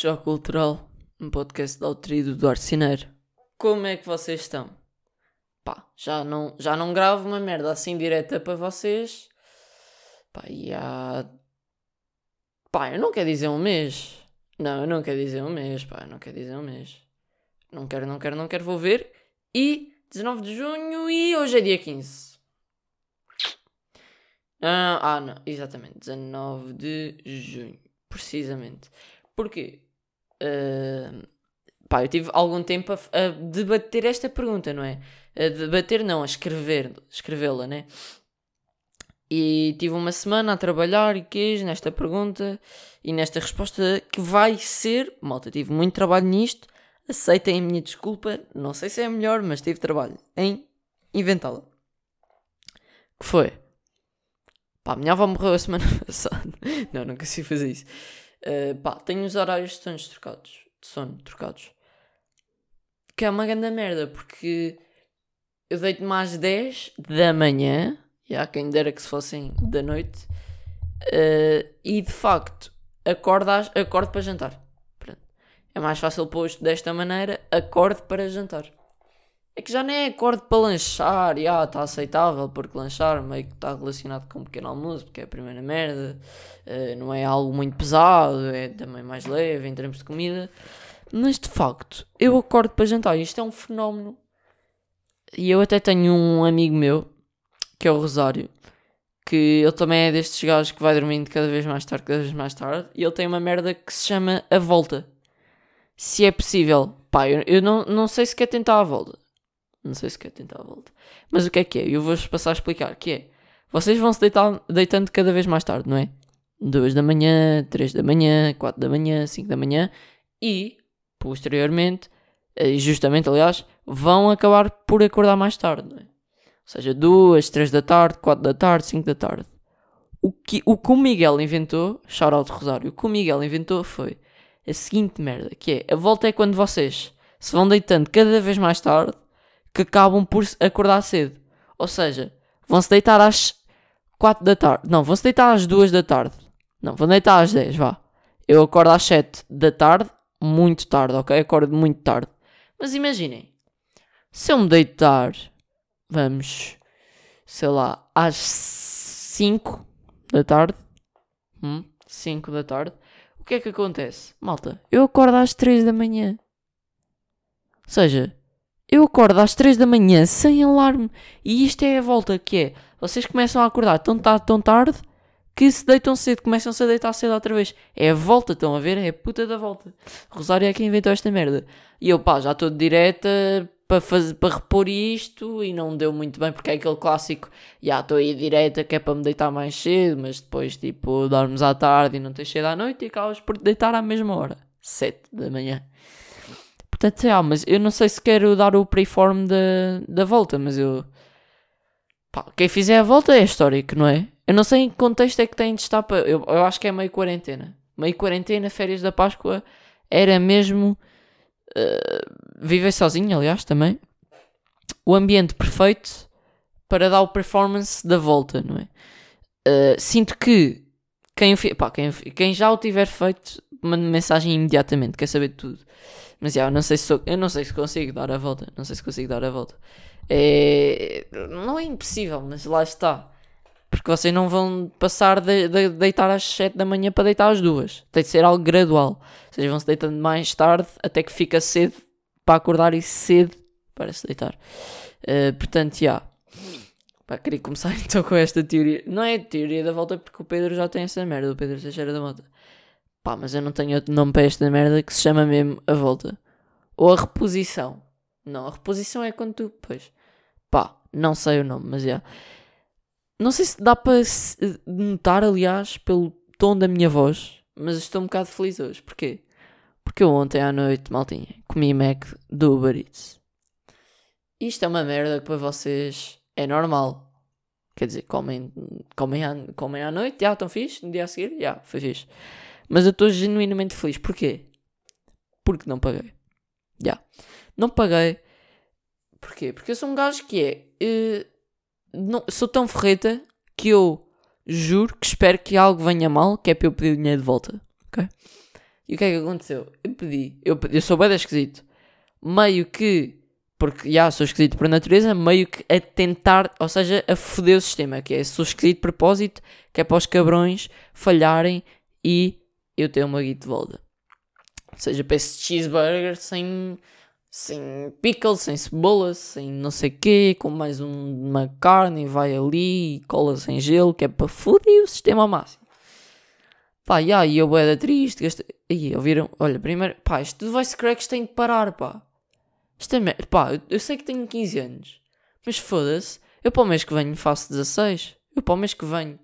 Choque Cultural, um podcast da autoria do Duarte Cineiro. Como é que vocês estão? Pá, já não, já não gravo uma merda assim direta para vocês. Pá, e há... Pá, eu não quero dizer um mês. Não, eu não quero dizer um mês, pá, eu não quero dizer um mês. Não quero, não quero, não quero, vou ver. E 19 de junho e hoje é dia 15. Ah, ah, não, exatamente, 19 de junho, precisamente. Porquê? Uh, pá, eu tive algum tempo a, a, debater esta pergunta, não é? A debater, não, a escrever, escrevê-la, né? E tive uma semana a trabalhar e quis nesta pergunta e nesta resposta que vai ser, malta, tive muito trabalho nisto, aceitem a minha desculpa, não sei se é melhor, mas tive trabalho em inventá-la. Que foi? Pá, a minha avó morreu a semana passada. não, nunca sei fazer isso. Uh, pá, tenho os horários de sono trocados. De sono trocados. Que é uma grande merda, porque eu deito-me às 10 da manhã. E há quem dera que se fossem da noite. Uh, e de facto, acordo, às, acordo para jantar. Pronto. É mais fácil posto desta maneira. Acordo para jantar. É que já nem é acordo para lanchar, ah, está aceitável, porque lanchar meio que está relacionado com um pequeno almoço, porque é a primeira merda, uh, não é algo muito pesado, é também mais leve em termos de comida. Mas de facto, eu acordo para jantar, isto é um fenómeno. E eu até tenho um amigo meu, que é o Rosário, que ele também é destes gajos que vai dormindo cada vez mais tarde, cada vez mais tarde, e ele tem uma merda que se chama a volta. Se é possível, pá, eu, eu não, não sei se quer tentar a volta não sei se quer tentar a volta. Mas o que é que é? Eu vou-vos passar a explicar. Que é, vocês vão se deitar, deitando cada vez mais tarde, não é? 2 da manhã, 3 da manhã, 4 da manhã, 5 da manhã e, posteriormente, eh, justamente aliás, vão acabar por acordar mais tarde, não é? Ou seja, 2, 3 da tarde, 4 da tarde, 5 da tarde. O que, o que o Miguel inventou, shout out Rosário, o que o Miguel inventou foi a seguinte merda, que é, a volta é quando vocês se vão deitando cada vez mais tarde que acabam por acordar cedo. Ou seja, vão-se deitar às 4 da tarde. Não, vão-se deitar às 2 da tarde. Não, vão deitar às 10, vá. Eu acordo às 7 da tarde, muito tarde, ok? Acordo muito tarde. Mas imaginem, se eu me deitar, vamos, sei lá, às 5 da tarde, hum, 5 da tarde, o que é que acontece? Malta, eu acordo às 3 da manhã. Ou seja, eu acordo às 3 da manhã sem alarme. E isto é a volta que é. Vocês começam a acordar tão tarde, tão tarde que se deitam cedo, começam-se a deitar cedo outra vez. É a volta, estão a ver? É a puta da volta. Rosário é quem inventou esta merda. E eu, pá, já estou de direta para, fazer, para repor isto e não deu muito bem porque é aquele clássico. Já estou aí direta que é para me deitar mais cedo, mas depois, tipo, dormes à tarde e não tens cedo à noite e acabas por deitar à mesma hora. 7 da manhã. Portanto, é, mas eu não sei se quero dar o preform da, da volta, mas eu. Pá, quem fizer a volta é histórico, não é? Eu não sei em que contexto é que tem de estar para. Eu, eu acho que é meio quarentena. Meio quarentena, férias da Páscoa, era mesmo. Uh, viver sozinho, aliás, também. O ambiente perfeito para dar o performance da volta, não é? Uh, sinto que quem, pá, quem, quem já o tiver feito, manda mensagem imediatamente, quer saber de tudo. Mas já, eu não sei se sou, eu não sei se consigo dar a volta. Não sei se consigo dar a volta. É, não é impossível, mas lá está. Porque vocês não vão passar de, de deitar às 7 da manhã para deitar às 2. Tem de ser algo gradual. Vocês vão se deitando mais tarde até que fica cedo para acordar e cedo para se deitar. Uh, portanto, já. Pá, queria começar então com esta teoria. Não é teoria da volta porque o Pedro já tem essa merda, o Pedro Teixeira da Mota. Pá, mas eu não tenho outro nome para esta merda que se chama mesmo a volta. Ou a reposição. Não, a reposição é quando tu. Pois. Pá, não sei o nome, mas já. Não sei se dá para notar, aliás, pelo tom da minha voz, mas estou um bocado feliz hoje. Porquê? Porque eu ontem à noite, maltinha, comi Mac do Uber Eats. Isto é uma merda que para vocês é normal. Quer dizer, comem, comem, à, comem à noite, já estão fixe, no dia a seguir, já, foi fixe. Mas eu estou genuinamente feliz. Porquê? Porque não paguei. Já. Yeah. Não paguei. Porquê? Porque eu sou um gajo que é. Uh, não, sou tão ferreta que eu juro que espero que algo venha mal, que é para eu pedir dinheiro de volta. Ok? E o que é que aconteceu? Eu pedi, eu, pedi, eu sou bem esquisito. Meio que, porque já sou esquisito por natureza, meio que a tentar, ou seja, a foder o sistema, que é sou esquisito de propósito, que é para os cabrões falharem e eu ter uma guita de volta. Ou seja, peço cheeseburger sem, sem pickles, sem cebola, sem não sei o quê, com mais um, uma carne e vai ali, cola sem gelo, que é para foder o sistema ao máximo. Pá, e aí eu era triste, gastei... Aí, ouviram? Olha, primeiro, pá, isto do voice cracks tem de parar, pá. Isto é merda, pá, eu, eu sei que tenho 15 anos, mas foda-se, eu para o mês que venho faço 16, eu para o mês que venho.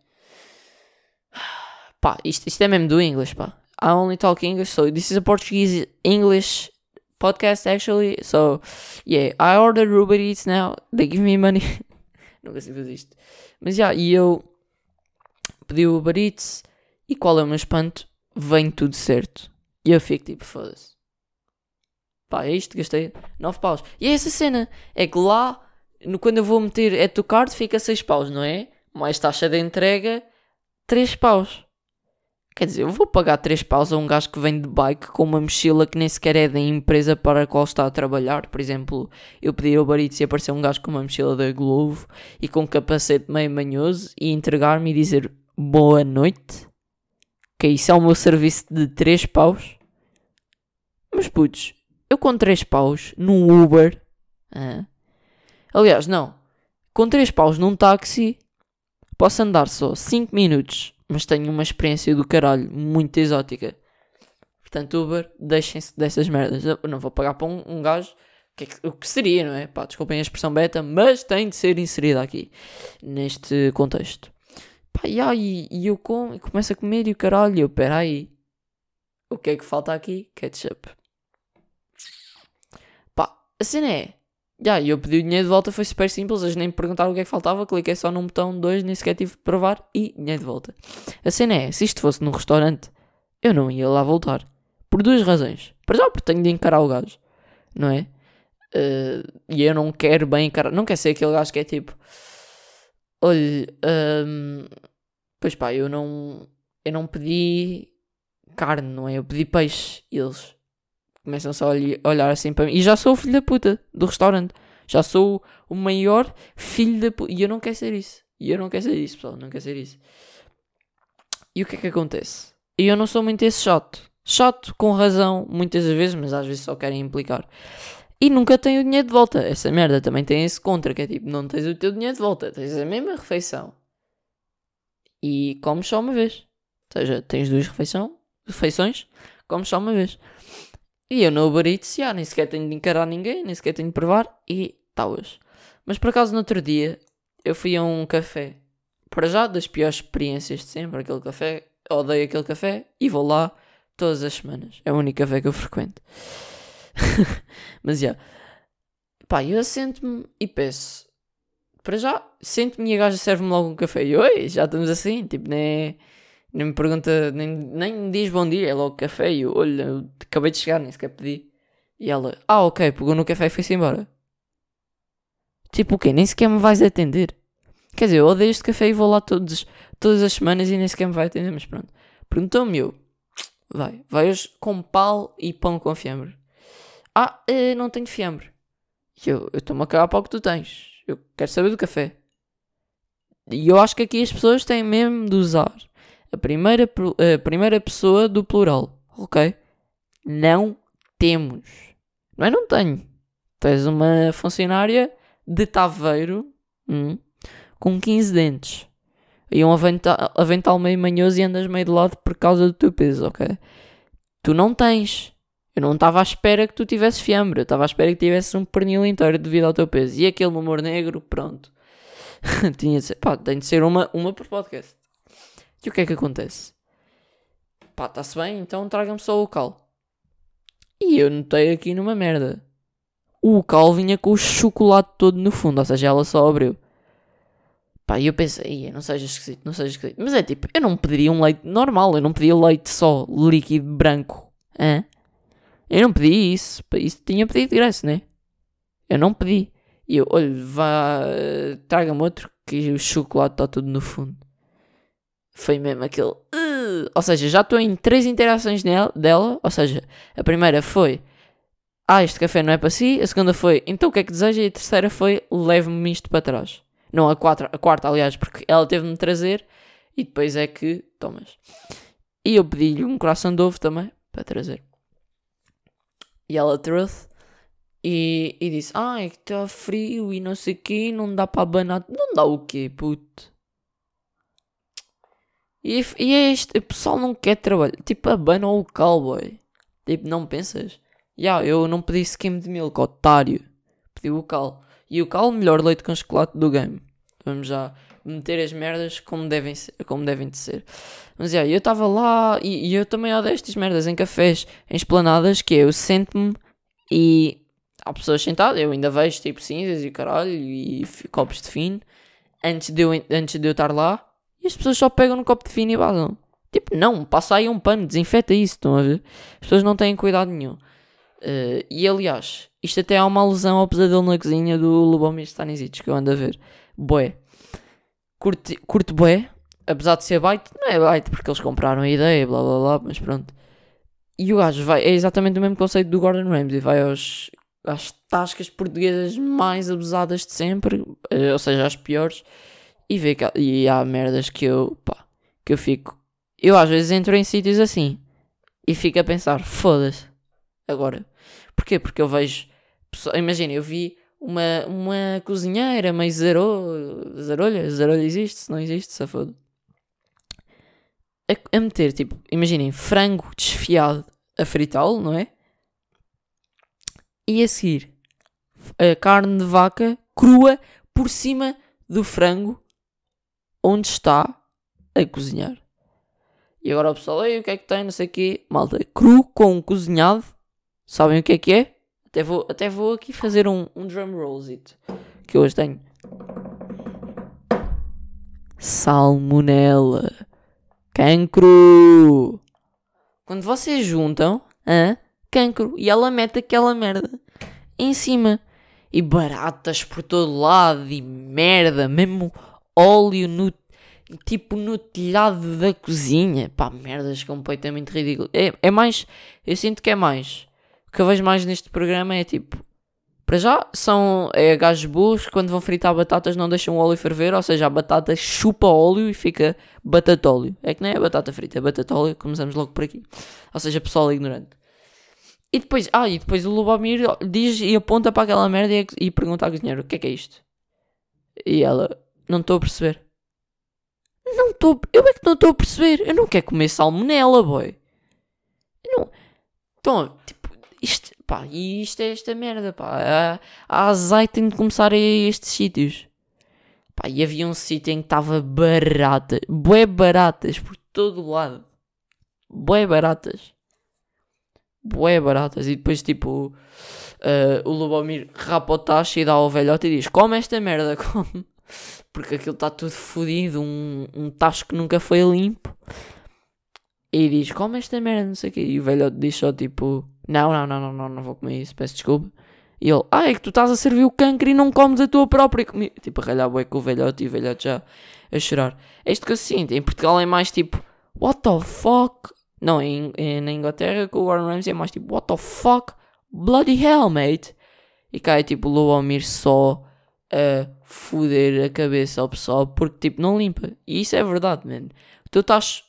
Pá, isto, isto é mesmo do English, pá. I only talk English, so this is a Portuguese English podcast actually. So yeah, I ordered Uber Eats now. They give me money. Nunca sei fazer isto. Mas já, yeah, e eu pedi o Uber Eats e qual é o meu espanto? Vem tudo certo. E eu fico tipo, foda-se. Pá, é isto, gastei 9 paus. E é essa cena, é que lá, no, quando eu vou meter é to card, fica 6 paus, não é? Mais taxa de entrega, 3 paus. Quer dizer, eu vou pagar 3 paus a um gajo que vem de bike com uma mochila que nem sequer é da empresa para a qual está a trabalhar. Por exemplo, eu pedi ao Barito e apareceu um gajo com uma mochila da Glovo e com um capacete meio manhoso e entregar-me e dizer boa noite. Que isso é o meu serviço de 3 paus. Mas putz, eu com 3 paus num Uber. Ah, aliás, não. Com 3 paus num táxi posso andar só 5 minutos mas tenho uma experiência do caralho muito exótica. Portanto, Uber, deixem-se dessas merdas. Eu não vou pagar para um, um gajo que, é o que seria, não é? Pá, desculpem a expressão beta, mas tem de ser inserida aqui, neste contexto. Pá, e, aí, e eu com, começo a comer e o caralho, eu, peraí, o que é que falta aqui? Ketchup. Pá, a cena é, yeah, eu pedi o dinheiro de volta, foi super simples, eles nem me perguntaram o que é que faltava, cliquei só num botão 2, nem sequer tive de provar e dinheiro de volta. A cena é, se isto fosse num restaurante, eu não ia lá voltar. Por duas razões. Para já, porque tenho de encarar o gajo, não é? Uh, e eu não quero bem encarar, não quero ser aquele gajo que é tipo, olha, um, pois pá, eu não, eu não pedi carne, não é? Eu pedi peixe eles começam só a olhar assim para mim. E já sou o filho da puta do restaurante. Já sou o maior filho da puta. E eu não quero ser isso. E eu não quero ser isso, pessoal. Não quero ser isso. E o que é que acontece? E eu não sou muito esse chato. Chato com razão, muitas vezes, mas às vezes só querem implicar. E nunca tenho o dinheiro de volta. Essa merda também tem esse contra, que é tipo, não tens o teu dinheiro de volta, tens a mesma refeição. E comes só uma vez. Ou seja, tens duas refeição, refeições, comes só uma vez. E eu no Uber Eats, já, nem sequer tenho de encarar ninguém, nem sequer tenho de provar e talas. Mas por acaso no outro dia eu fui a um café. Para já, das piores experiências de sempre, aquele café, odeio aquele café e vou lá todas as semanas. É o único café que eu frequento. Mas já. Pá, eu assento-me e peço. Para já, sento-me e a gaja serve-me logo um café. E oi, já estamos assim, tipo, nem nem me pergunta, nem, nem me diz bom dia, é logo café. E eu, olha, eu acabei de chegar, nem sequer pedi. E ela, ah, ok, pegou no café e foi-se embora. Tipo o quê? Nem sequer me vais atender. Quer dizer, eu odeio este café e vou lá todos, todas as semanas e nem sequer me vai atender, mas pronto. Perguntou-me eu, vai, vai hoje com pau e pão com fiambre. Ah, eh, não tenho fiambre. E eu estou-me a cagar para o que tu tens. Eu quero saber do café. E eu acho que aqui as pessoas têm mesmo de usar a primeira, a primeira pessoa do plural, ok? Não temos. Não é não tenho. Tens uma funcionária de taveiro hum, com 15 dentes e um avental, avental meio manhoso e andas meio de lado por causa do teu peso, ok? Tu não tens. Eu não estava à espera que tu tivesses fiambre. Eu estava à espera que tivesses um pernil inteiro devido ao teu peso. E aquele humor negro, pronto. Tinha de ser, pá, tem de ser uma, uma por podcast. E o que é que acontece? Pá, está-se bem, então traga-me só o cal. E eu notei aqui numa merda. O cal vinha com o chocolate todo no fundo, ou seja, ela só abriu. Pá, e eu pensei, não seja esquisito, não seja esquisito. Mas é tipo, eu não pediria um leite normal, eu não pedia leite só líquido branco. Hã? Eu não pedi isso, isso tinha pedido de graça, né? Eu não pedi. E eu, olha, vá, traga-me outro que o chocolate está tudo no fundo foi mesmo aquele. Ou seja, já estou em três interações nela, dela, ou seja, a primeira foi ah, este café não é para si, a segunda foi então o que é que deseja e a terceira foi leve-me isto para trás. Não, a, quatro, a quarta, aliás, porque ela teve-me trazer e depois é que tomas. E eu pedi-lhe um coração de ovo também para trazer. E ela trouxe e, e disse: Ah, é que está frio e não sei o quê, não dá para abanar. Não dá o quê, puto? E, e é este, o pessoal não quer trabalhar. Tipo, abana o cowboy. Tipo, não pensas? Yeah, eu não pedi skim de milk, otário. Pedi o cal. E o cal, melhor leite com chocolate do game. Vamos já meter as merdas como devem, ser, como devem de ser. Mas yeah, eu estava lá e, e, eu também odeio estas merdas em cafés, em esplanadas, que é, eu sento-me e há pessoas sentadas, eu ainda vejo tipo cinzas e caralho e copos de fino antes de eu, antes de eu estar lá e as pessoas só pegam no copo de fino e vazam. Tipo, não, passa aí um pano, desinfeta isso, estão a ver? As pessoas não têm cuidado nenhum. Uh, e aliás, isto até há uma alusão ao pesadelo na cozinha do Lubomir Stanisic que eu ando a ver. Boé. Curto, curto boé, apesar de ser byte, não é byte porque eles compraram a ideia, blá blá blá, mas pronto. E o gajo vai, é exatamente o mesmo conceito do Gordon Ramsay, vai aos, às tascas portuguesas mais abusadas de sempre, uh, ou seja, as piores, e vê que e há merdas que eu, pá, que eu fico. Eu às vezes entro em sítios assim e fico a pensar, foda-se, agora. Porquê? Porque eu vejo. Imagina, eu vi uma, uma cozinheira meio zarolha. Zarolha? Zarolha existe? Se não existe, se foda. A, a meter, tipo, imaginem, frango desfiado a fritá-lo, não é? E a seguir, a carne de vaca crua por cima do frango onde está a cozinhar. E agora o pessoal, o que é que tem, não sei o quê. Malta, cru com cozinhado. Sabem o que é que é? Até vou, até vou aqui fazer um, um drum rollzito. Que hoje tenho. Salmonella. Cancro. Quando vocês juntam, hã? cancro. E ela mete aquela merda em cima. E baratas por todo lado. E merda. Mesmo óleo no tipo no telhado da cozinha. Pá, merdas completamente ridículas. É, é mais. Eu sinto que é mais. O que eu vejo mais neste programa é tipo. Para já, são é, gajos burros quando vão fritar batatas não deixam o óleo ferver, ou seja, a batata chupa óleo e fica batatóleo. É que não é batata frita, é batatóleo, começamos logo por aqui. Ou seja, pessoal ignorante. E depois, ah, e depois o Lubomir diz e aponta para aquela merda e, e pergunta à cozinheira: o que é que é isto? E ela, não estou a perceber. Não estou. Eu é que não estou a perceber. Eu não quero comer salmonela, boy. Eu não. Então, tipo, isto. Pá, isto é esta merda, pá. A, azeite tem de começar a estes sítios. Pá, e havia um sítio em que estava barata. Bué baratas por todo lado. Bué baratas. Bué baratas. E depois, tipo. Uh, o Lubomir rapa o tacho e dá ao velhote e diz: Come esta merda, come porque aquilo está tudo fodido, um, um tacho que nunca foi limpo. E diz, come esta merda, não sei o quê. E o velhote diz só tipo, não, não, não, não, não, não vou comer isso, peço desculpa. E ele, ah, é que tu estás a servir o cancro e não comes a tua própria comida. Tipo, a ralhar bué com o velhote e o velhote já a chorar. É isto que eu sinto. Em Portugal é mais tipo, what the fuck? Não, em, em, na Inglaterra com o Warren Ramsey é mais tipo, what the fuck? Bloody hell, mate. E cá é tipo, Luomir só a foder a cabeça ao pessoal porque tipo não limpa. E isso é verdade, mano. O teu tacho,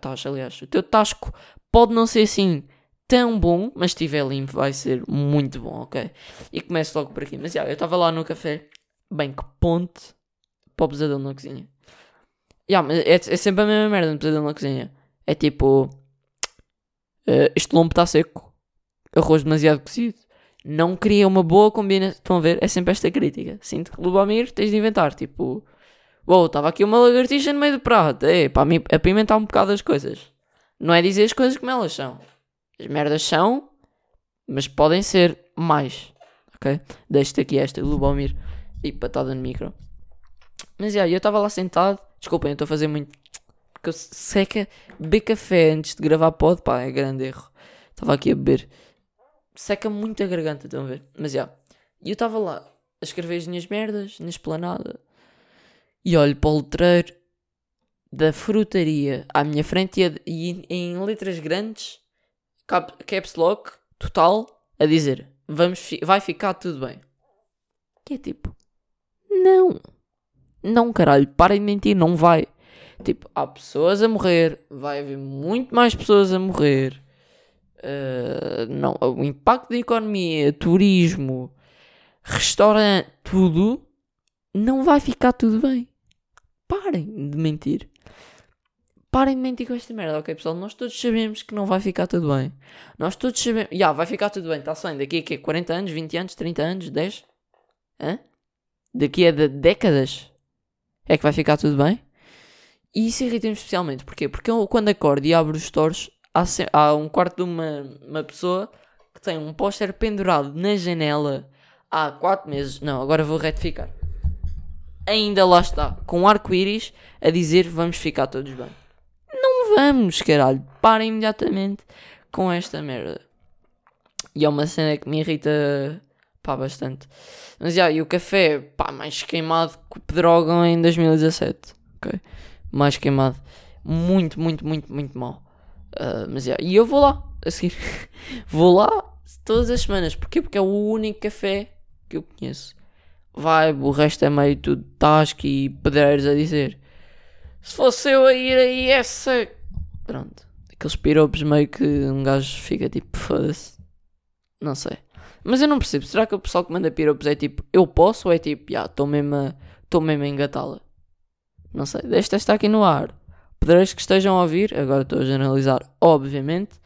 tacho, aliás, o teu tasco pode não ser assim tão bom, mas se estiver limpo vai ser muito bom, ok? E começo logo por aqui. Mas já, eu estava lá no café, bem que ponte para o pesadelo na cozinha. Yeah, mas é, é sempre a mesma merda no pesadelo na cozinha. É tipo, uh, este lombo está seco, arroz demasiado cozido não cria uma boa combinação. Estão a ver? É sempre esta crítica. Sinto que Lubomir tens de inventar. Tipo, uou, wow, estava aqui uma lagartixa no meio do prato. É, para apimentar um bocado as coisas. Não é dizer as coisas como elas são. As merdas são, mas podem ser mais. Ok? Deixo-te aqui esta, Lubomir. E patada no micro. Mas yeah, eu estava lá sentado. Desculpem, eu estou a fazer muito. Porque eu seca beber café antes de gravar pod. Pá, é grande erro. Estava aqui a beber seca muito a garganta, estão a ver? Mas já. Yeah. E eu estava lá a escrever as minhas merdas na esplanada e olho para o letreiro da frutaria à minha frente e, e em letras grandes, cap- caps lock, total, a dizer: Vamos, fi- vai ficar tudo bem. Que é tipo: Não, não, caralho, parem de mentir, não vai. Tipo, há pessoas a morrer, vai haver muito mais pessoas a morrer. Uh, não, o impacto da economia, turismo, restaurante, tudo, não vai ficar tudo bem. Parem de mentir. Parem de mentir com esta merda, ok pessoal? Nós todos sabemos que não vai ficar tudo bem. Nós todos sabemos. Já, vai ficar tudo bem, está-se bem. Daqui a quê? 40 anos, 20 anos, 30 anos, 10? Hã? Daqui a décadas é que vai ficar tudo bem? E isso irrita-me especialmente. Porquê? Porque eu, quando acordo e abro os stores, há, há um quarto de uma, uma pessoa que tem um póster pendurado na janela há 4 meses. Não, agora vou retificar. Ainda lá está, com um arco-íris a dizer vamos ficar todos bem. Não vamos, caralho. Parem imediatamente com esta merda. E é uma cena que me irrita pá, bastante. Mas já, e o café, pá, mais queimado que o Pedrógão em 2017. Ok? Mais queimado. Muito, muito, muito, muito mal. Ah, mas já, e eu vou lá a seguir. vou lá todas as semanas. Porquê? Porque é o único café que eu conheço. Vai, o resto é meio tudo tasco e pedreiros a dizer. Se fosse eu a ir aí essa. Pronto. Aqueles piropos meio que um gajo fica tipo, foda-se. Não sei. Mas eu não percebo. Será que o pessoal que manda piropos é tipo, eu posso ou é tipo, já, estou mesmo a, mesmo a engatá-la? Não sei. Desta está aqui no ar. Pedreiros que estejam a ouvir, agora estou a generalizar, obviamente.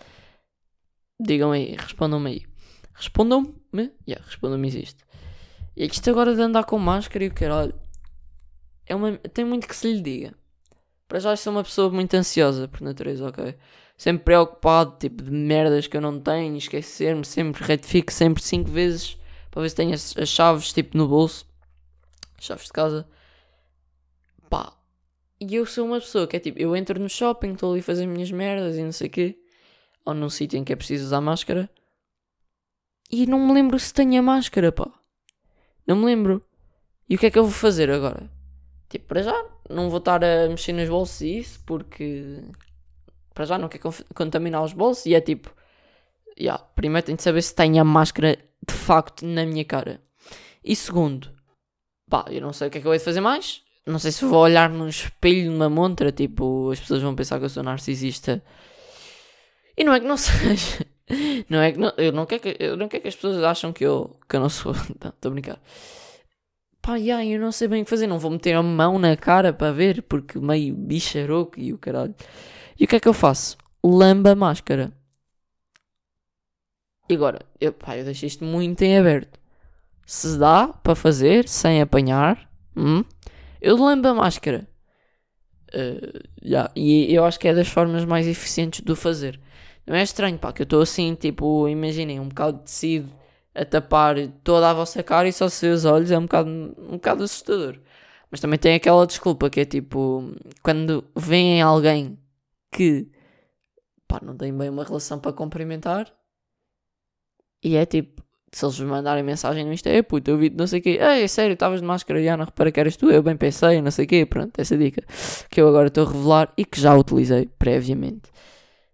Digam aí, respondam-me aí. Respondam-me? Yeah, respondam-me existe. E isto agora de andar com máscara e o caralho. É uma, tem muito que se lhe diga. Para já sou uma pessoa muito ansiosa por natureza, ok? Sempre preocupado, tipo, de merdas que eu não tenho, esquecer-me, sempre retifico sempre cinco vezes para ver se tenho as, as chaves, tipo, no bolso. Chaves de casa. Pá. E eu sou uma pessoa que é tipo, eu entro no shopping, estou ali a fazer as minhas merdas e não sei o quê. Ou num sítio em que é preciso usar máscara. E não me lembro se tenho a máscara, pá. Não me lembro. E o que é que eu vou fazer agora? Tipo, para já, não vou estar a mexer nos bolsos e isso, porque para já não conf- contaminar os bolsos. E é tipo, yeah, primeiro tenho de saber se tenho a máscara de facto na minha cara. E segundo, pá, eu não sei o que é que eu hei de fazer mais. Não sei se vou olhar num espelho numa montra, tipo, as pessoas vão pensar que eu sou narcisista. E não é que não seja. Não é que não, eu não quero que, eu não quero que as pessoas acham que eu, que eu não sou. Estou a brincar. Pá, yeah, eu não sei bem o que fazer. Não vou meter a mão na cara para ver, porque meio bicharoco e o caralho. E o que é que eu faço? Lamba a máscara. E agora, eu, pá, eu deixo isto muito em aberto. Se dá para fazer sem apanhar, hum, eu lambo a máscara. Eh, yeah, E eu acho que é das formas mais eficientes de o fazer. Não é estranho, pá, que eu estou assim, tipo, imaginem, um bocado de tecido a tapar toda a vossa cara e só se vê os olhos, é um bocado, um bocado assustador. Mas também tem aquela desculpa que é tipo, quando vem alguém que, pá, não tem bem uma relação para cumprimentar, e é tipo, se eles vos mandarem mensagem no Insta, é puta, eu vi não sei o quê, ei, sério, estavas de máscara, já não repara que eras tu, eu bem pensei, não sei o quê, pronto, essa dica que eu agora estou a revelar e que já utilizei previamente.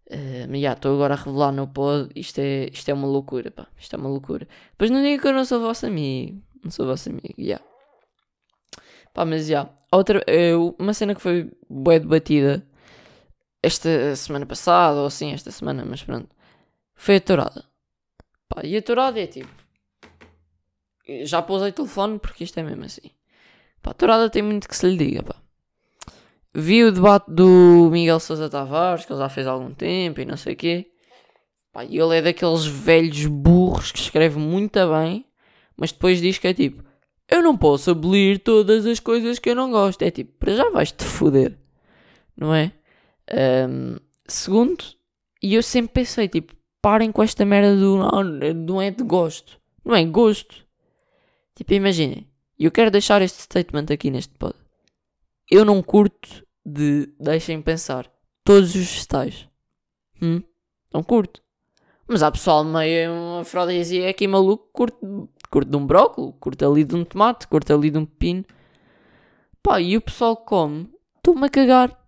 Uh, mas já, estou agora a revelar no pod, isto é, isto é uma loucura, pá, isto é uma loucura. Depois não digo que eu não sou vosso amigo, não sou vosso amigo, já. Pá, mas já, outra, uma cena que foi bué debatida esta semana passada, ou assim, esta semana, mas pronto, foi a tourada. Pá, e a tourada é tipo, já pousei o telefone porque isto é mesmo assim. Pá, a tourada tem muito que se lhe diga, pá. Vi o debate do Miguel Sousa Tavares, que ele já fez há algum tempo e não sei o quê. Pá, e ele é daqueles velhos burros que escreve muito bem, mas depois diz que é tipo: Eu não posso abolir todas as coisas que eu não gosto. É tipo, para já vais-te foder, não é? Ahm, segundo, e eu sempre pensei: tipo, parem com esta merda do não, não é de gosto, não é gosto. Tipo, imaginem, e eu quero deixar este statement aqui neste pod. Eu não curto de, deixem pensar, todos os vegetais. Hum? Não curto. Mas há pessoal meio uma fraudesia aqui maluco, curto, curto de um brócolis, curto ali de um tomate, curto ali de um pepino. Pá, e o pessoal come, estou-me a cagar.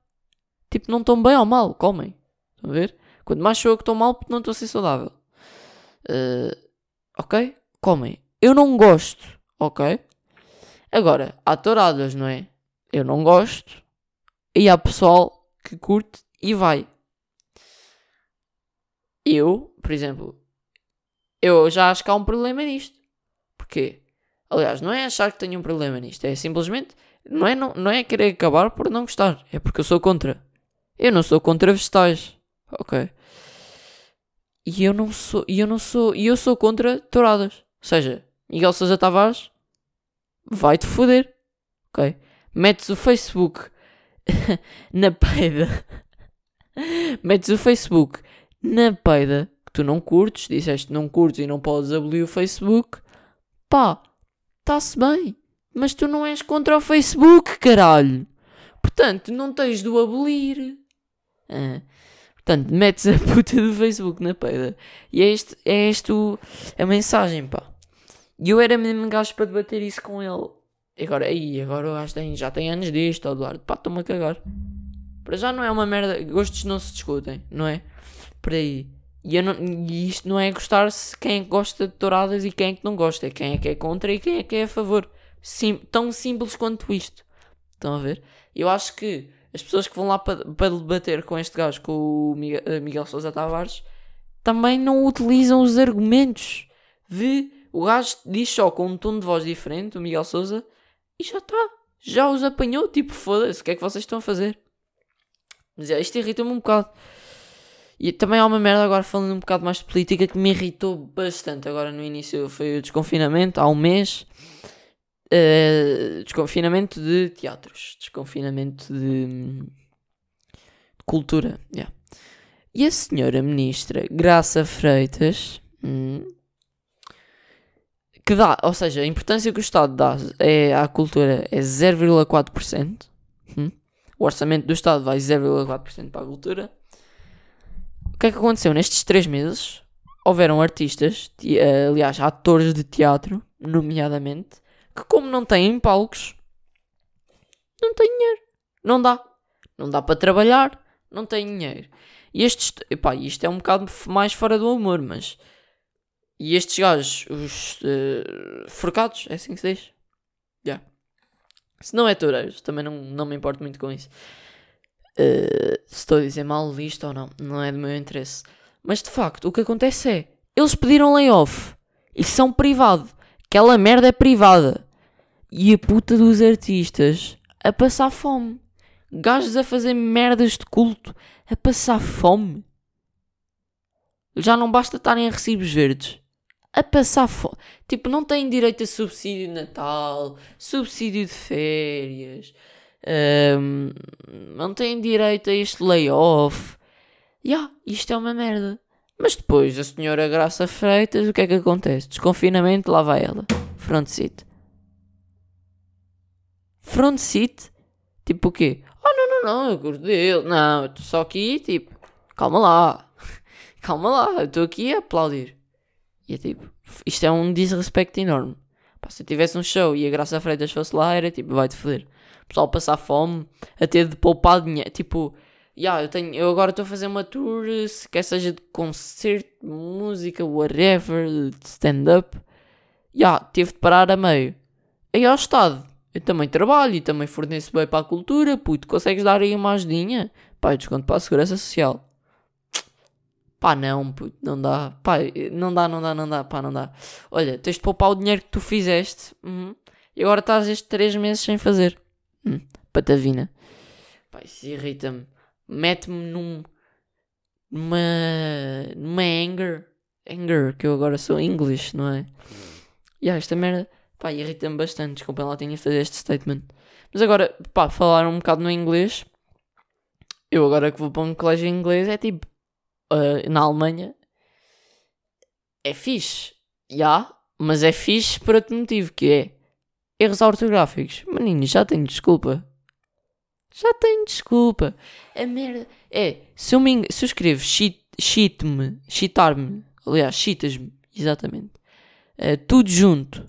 Tipo, não estão bem ou mal, comem. Estão a ver? Quanto mais sou eu que estou mal, porque não estou a ser saudável. Uh, ok? Comem. Eu não gosto, ok? Agora, há touradas, não é? Eu não gosto. E há pessoal que curte e vai. Eu, por exemplo, eu já acho que há um problema nisto. Porquê? Aliás, não é achar que tenho um problema nisto, é simplesmente não é, não, não é querer acabar por não gostar, é porque eu sou contra. Eu não sou contra vegetais, ok? E eu não sou, e eu não sou, e eu sou contra touradas. Ou seja, Miguel Sousa Tavares vai-te foder, ok? Metes o Facebook na peida, metes o Facebook na peida que tu não curtes, disseste não curtes e não podes abolir o Facebook, pá, está-se bem. Mas tu não és contra o Facebook, caralho. Portanto, não tens de o abolir. Ah. Portanto, metes a puta do Facebook na peida. E é este, é este o, a mensagem, pá. E eu era mesmo gajo para debater isso com ele. Agora, aí, agora o gajo tem, já tem anos disto, Eduardo. Pá, estou-me a cagar. Para já não é uma merda. Gostos não se discutem, não é? Por aí. E, não, e isto não é gostar-se quem é que gosta de touradas e quem é que não gosta. É quem é que é contra e quem é que é a favor. Sim, tão simples quanto isto. Estão a ver? Eu acho que as pessoas que vão lá para, para debater com este gajo, com o Miguel, eh, Miguel Sousa Tavares, também não utilizam os argumentos. Vê, o gajo diz só com um tom de voz diferente, o Miguel Sousa, e já está. Já os apanhou. Tipo, foda-se, o que é que vocês estão a fazer? Mas é, isto irrita-me um bocado. E também há uma merda agora falando um bocado mais de política que me irritou bastante. Agora no início foi o desconfinamento, há um mês. Uh, desconfinamento de teatros. Desconfinamento de, de cultura. Yeah. E a senhora ministra Graça Freitas. Hum, que dá, ou seja, a importância que o Estado dá é, à cultura é 0,4%. Hum, o orçamento do Estado vai 0,4% para a cultura. O que é que aconteceu? Nestes três meses, houveram artistas, eh, aliás, atores de teatro, nomeadamente, que como não têm palcos, não têm dinheiro. Não dá. Não dá para trabalhar, não têm dinheiro. E estes, epá, isto é um bocado mais fora do humor, mas... E estes gajos, os uh, forcados, é assim que se diz? Já. Yeah. Se não é toureiros, também não, não me importo muito com isso. Uh, se estou a dizer mal visto ou não, não é do meu interesse. Mas de facto, o que acontece é, eles pediram layoff e são privado. Aquela merda é privada. E a puta dos artistas a passar fome. Gajos a fazer merdas de culto a passar fome. Já não basta estarem a recibos verdes. A passar fome. Tipo, não têm direito a subsídio de Natal, subsídio de férias, um, não têm direito a este layoff. Ya, yeah, isto é uma merda. Mas depois, a senhora Graça Freitas, o que é que acontece? Desconfinamento, lá vai ela. Front seat. Front seat? Tipo o quê? Oh, não, não, não, eu curto dele. Não, eu estou só aqui, tipo, calma lá. calma lá, eu estou aqui a aplaudir. E é tipo, isto é um disrespect enorme. Pá, se eu tivesse um show e a Graça Freitas fosse lá, era tipo, vai-te foder pessoal passar fome, a ter de poupar dinheiro. Tipo, yeah, eu, tenho, eu agora estou a fazer uma tour, se quer seja de concerto, música, whatever, de stand-up. Yeah, tive de parar a meio. Aí ao Estado, eu também trabalho e também forneço bem para a cultura, puto, consegues dar aí uma ajudinha? Pá, eu desconto para a Segurança Social. Pá, não, puto, não dá. Pá, não dá, não dá, não dá, pá, não dá. Olha, tens de poupar o dinheiro que tu fizeste uhum, e agora estás estes 3 meses sem fazer. Hum, patavina. Pá, isso irrita-me. Mete-me num. numa. numa anger. Anger, que eu agora sou English, não é? E yeah, esta merda. Pá, irrita-me bastante. Desculpem lá, tenho a fazer este statement. Mas agora, pá, falar um bocado no inglês. Eu agora que vou para um colégio em inglês é tipo. Uh, na Alemanha. É fixe. Já. Yeah, mas é fixe por outro motivo, que é Erros ortográficos. Maninho, já tenho desculpa. Já tenho desculpa. A merda. É, se eu, me, se eu escrevo cheat-me, cheatar-me, aliás, cheatas-me, exatamente, uh, tudo junto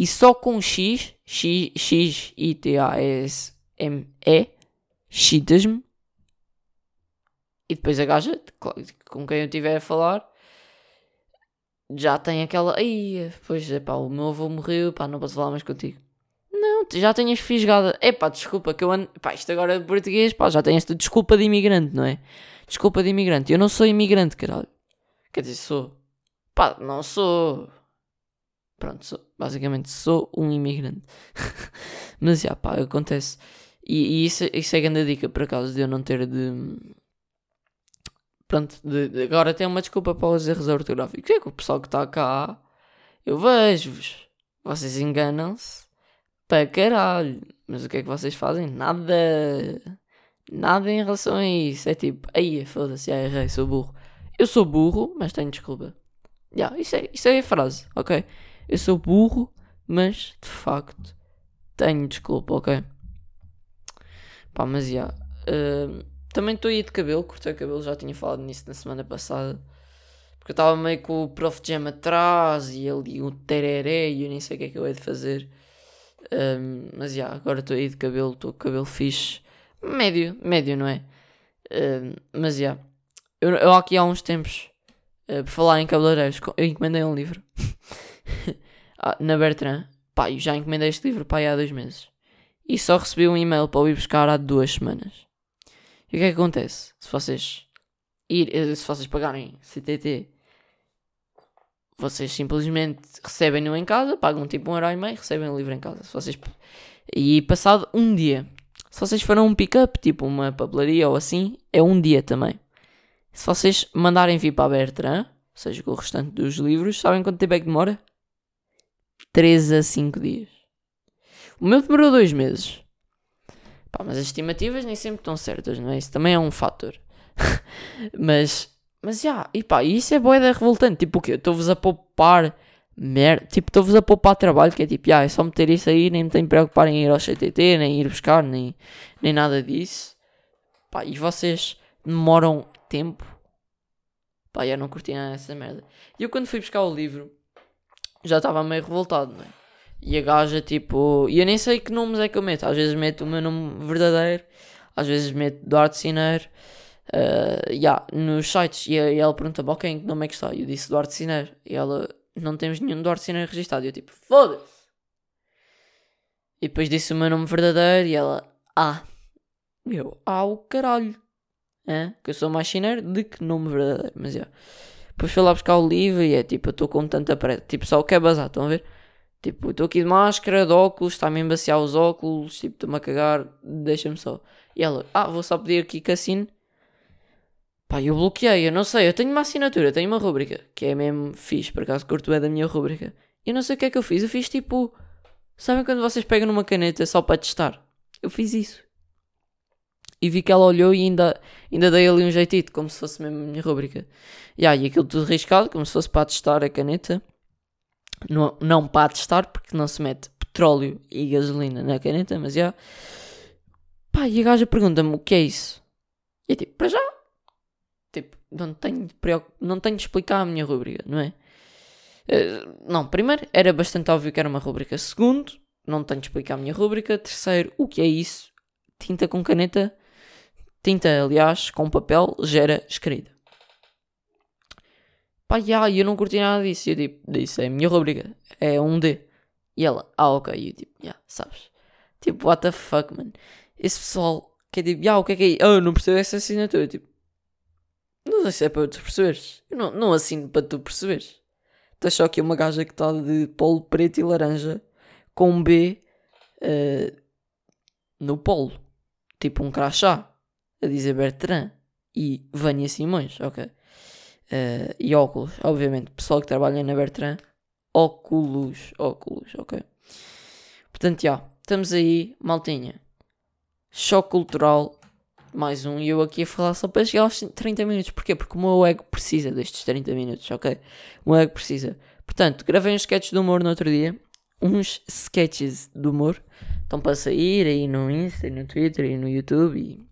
e só com X, X, X, I, T, A, S, M, E, cheatas-me, e depois a gaja, com quem eu estiver a falar, já tem aquela. Aí, pois é pá, o meu avô morreu, pá, não posso falar mais contigo. Não, já tenhas fisgada. É pá, desculpa que eu ando. Pá, isto agora é português, pá, já tenho esta desculpa de imigrante, não é? Desculpa de imigrante. Eu não sou imigrante, caralho. Quer dizer, sou. Pá, não sou. Pronto, sou. Basicamente sou um imigrante. Mas já, pá, acontece. E, e, isso, isso é grande dica, por acaso, de eu não ter de. Pronto, de, de agora tem uma desculpa para os erros ortográficos. É que o pessoal que está cá, eu vejo-vos. Vocês enganam-se para caralho. Mas o que é que vocês fazem? Nada. Nada em relação a isso. É tipo, aí foda-se, é errei, sou burro. Eu sou burro, mas tenho desculpa. Yeah, isso, é, isso é a frase, ok? Eu sou burro, mas de facto tenho desculpa, ok? Pá, mas já. Yeah, uh, também estou aí de cabelo, cortei o cabelo, já tinha falado nisso na semana passada. Porque eu estava meio com o Prof Jam atrás e ali o tereré e eu nem sei o que é que eu hei de fazer. Um, mas já, yeah, agora estou aí de cabelo, estou com cabelo fixe. Médio, médio, não é? Um, mas já. Yeah. Eu, eu aqui há uns tempos, uh, por falar em cabeleireiros, eu encomendei um livro na Bertrand. Pá, eu já encomendei este livro pá, há dois meses. E só recebi um e-mail para o ir buscar há duas semanas. E o que é que acontece? Se vocês ir, eh, se vocês pagarem CTT, vocês simplesmente recebem-no em casa, pagam tipo um euro e meio, recebem o livro em casa. Se vocês... E passado um dia, se vocês forem um pick-up, tipo uma papelaria ou assim, é um dia também. Se vocês mandarem vir para a Bertrand, ou seja, com o restante dos livros, sabem quanto tempo é que demora? 3 a 5 dias. O meu demorou 2 meses. Pá, mas as estimativas nem sempre estão certas, não é? Isso também é um fator. mas, mas já, e pá, isso é boeda revoltante. Tipo o quê? Estou-vos a poupar merda. Tipo, estou-vos a poupar trabalho, que é tipo, já, é só meter isso aí, nem me tenho que preocupar em ir ao CTT, nem ir buscar, nem, nem nada disso. Pá, e vocês demoram tempo. Pá, eu não curti nada dessa merda. E eu quando fui buscar o livro, já estava meio revoltado, não é? E a gaja, tipo. E eu nem sei que nomes é que eu meto. Às vezes meto o meu nome verdadeiro, às vezes meto Duarte Cineiro. Uh, yeah, nos sites. E, e ela pergunta: Ok, que nome é que está? E eu disse Duarte Cineiro. E ela: Não temos nenhum Duarte Cineiro registado. E eu, tipo, foda-se. E depois disse o meu nome verdadeiro. E ela: Ah. E eu: Ah, o caralho. É? Que eu sou mais chineiro do que nome verdadeiro. Mas já. Yeah. Depois fui lá buscar o livro e é tipo: Eu estou com tanta pressa. Tipo, só o que é bazar, estão a ver? Tipo, estou aqui de máscara, de óculos, está-me a embaciar os óculos, tipo, estou-me a cagar, deixa-me só. E ela, ah, vou só pedir aqui que assine. Pá, eu bloqueei, eu não sei, eu tenho uma assinatura, tenho uma rúbrica, que é mesmo fixe, por acaso curto é da minha rúbrica. Eu não sei o que é que eu fiz, eu fiz tipo, sabem quando vocês pegam numa caneta só para testar? Eu fiz isso. E vi que ela olhou e ainda, ainda dei ali um jeitito, como se fosse mesmo a minha rúbrica. Yeah, e aquilo tudo riscado, como se fosse para testar a caneta. Não, não para testar, porque não se mete petróleo e gasolina na caneta, mas já. Pá, e a gaja pergunta-me o que é isso. E tipo, para já. Tipo, não tenho, não tenho de explicar a minha rubrica, não é? Uh, não, primeiro, era bastante óbvio que era uma rubrica. Segundo, não tenho de explicar a minha rubrica. Terceiro, o que é isso? Tinta com caneta. Tinta, aliás, com papel, gera escrita pá, yeah, eu não curti nada disso. Eu tipo, disse, é a minha rubrica, é um D. E ela, ah, ok. E eu tipo, yeah, sabes? Tipo, what the fuck, man. Esse pessoal que é tipo, yeah, o que é que é? Oh, eu não percebo essa assinatura. Tipo, não sei se é para tu perceberes. Eu não, não assino para tu perceberes. Estás só aqui uma gaja que está de polo preto e laranja com um B uh, no polo. Tipo um crachá. A dizer Bertrand e Vânia Simões, ok? Uh, e óculos, obviamente. Pessoal que trabalha na Bertrand, óculos, óculos, ok? Portanto, já, estamos aí, maltinha. Choque cultural, mais um. E eu aqui a falar só para chegar aos 30 minutos. Porquê? Porque o meu ego precisa destes 30 minutos, ok? O meu ego precisa. Portanto, gravei uns sketches de humor no outro dia. Uns sketches de humor. Estão para sair aí no Insta, no Twitter e no YouTube. E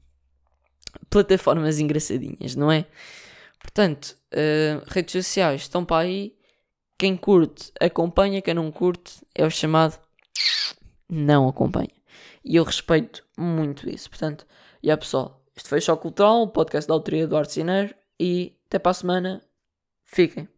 plataformas engraçadinhas, não é? Portanto, uh, redes sociais estão para aí. Quem curte, acompanha. Quem não curte, é o chamado não acompanha. E eu respeito muito isso. Portanto, e yeah, pessoal, Isto foi Choque Cultural, o podcast da autoria do Arte Cineiro. E até para a semana. Fiquem.